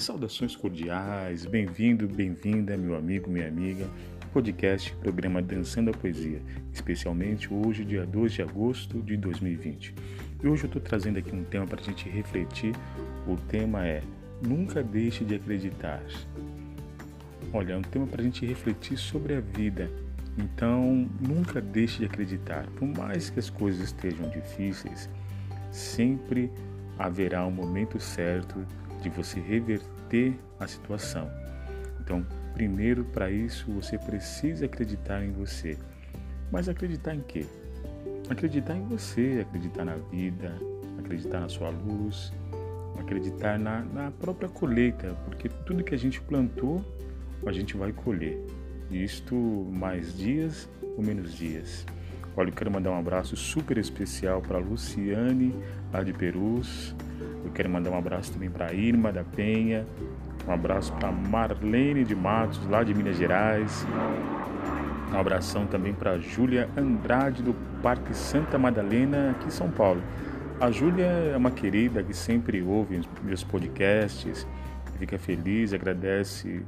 Saudações cordiais, bem-vindo, bem-vinda, meu amigo, minha amiga. Podcast programa Dançando a Poesia, especialmente hoje, dia 2 de agosto de 2020. E hoje eu estou trazendo aqui um tema para a gente refletir. O tema é Nunca deixe de acreditar. Olha, é um tema para a gente refletir sobre a vida. Então, nunca deixe de acreditar. Por mais que as coisas estejam difíceis, sempre haverá um momento certo de você reverter a situação. Então, primeiro para isso você precisa acreditar em você. Mas acreditar em quê? Acreditar em você, acreditar na vida, acreditar na sua luz, acreditar na, na própria colheita, porque tudo que a gente plantou, a gente vai colher. Isto mais dias ou menos dias. Olha, eu quero mandar um abraço super especial para Luciane, lá de Perus. Eu quero mandar um abraço também para Irma da Penha. Um abraço para Marlene de Matos, lá de Minas Gerais. Um abração também para Júlia Andrade, do Parque Santa Madalena, aqui em São Paulo. A Júlia é uma querida que sempre ouve meus podcasts, fica feliz, agradece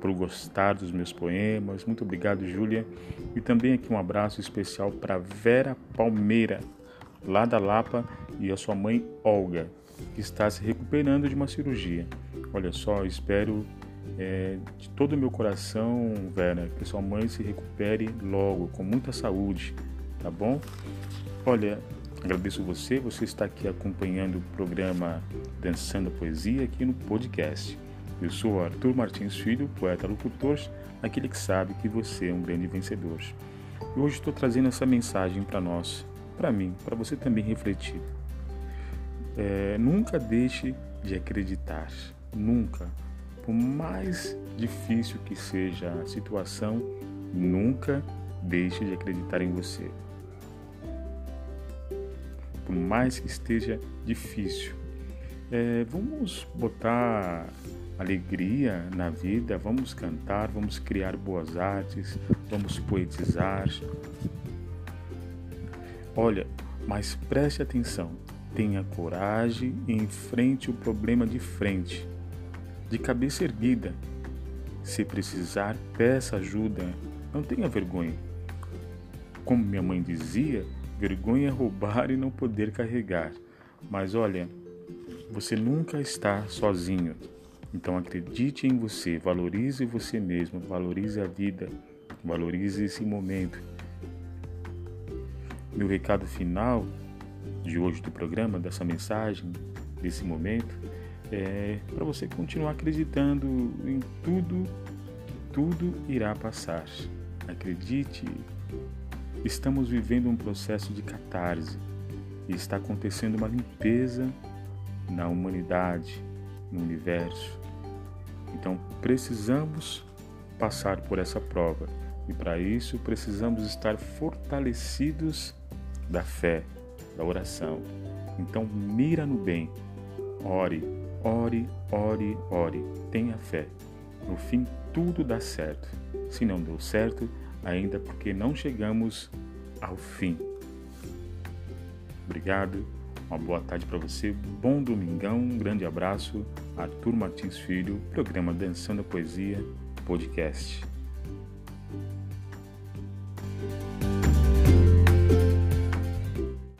por gostar dos meus poemas. Muito obrigado, Júlia. E também aqui um abraço especial para Vera Palmeira, lá da Lapa, e a sua mãe Olga, que está se recuperando de uma cirurgia. Olha só, espero é, de todo o meu coração, Vera, que sua mãe se recupere logo, com muita saúde, tá bom? Olha, Agradeço você, você está aqui acompanhando o programa Dançando Poesia aqui no podcast. Eu sou Arthur Martins Filho, poeta locutor, aquele que sabe que você é um grande vencedor. E hoje estou trazendo essa mensagem para nós, para mim, para você também refletir. É, nunca deixe de acreditar, nunca. Por mais difícil que seja a situação, nunca deixe de acreditar em você por mais que esteja difícil. É, vamos botar alegria na vida, vamos cantar, vamos criar boas artes, vamos poetizar. Olha, mas preste atenção, tenha coragem e enfrente o problema de frente, de cabeça erguida. Se precisar, peça ajuda, não tenha vergonha. Como minha mãe dizia, Vergonha é roubar e não poder carregar. Mas olha, você nunca está sozinho. Então acredite em você, valorize você mesmo, valorize a vida, valorize esse momento. Meu recado final de hoje do programa, dessa mensagem, desse momento, é para você continuar acreditando em tudo, tudo irá passar. Acredite, Estamos vivendo um processo de catarse e está acontecendo uma limpeza na humanidade, no universo. Então precisamos passar por essa prova e para isso precisamos estar fortalecidos da fé, da oração. Então mira no bem, ore, ore, ore, ore, tenha fé. No fim tudo dá certo. Se não deu certo, ainda porque não chegamos ao fim. Obrigado, uma boa tarde para você, bom domingão, um grande abraço. Arthur Martins Filho, programa Dançando a Poesia, podcast.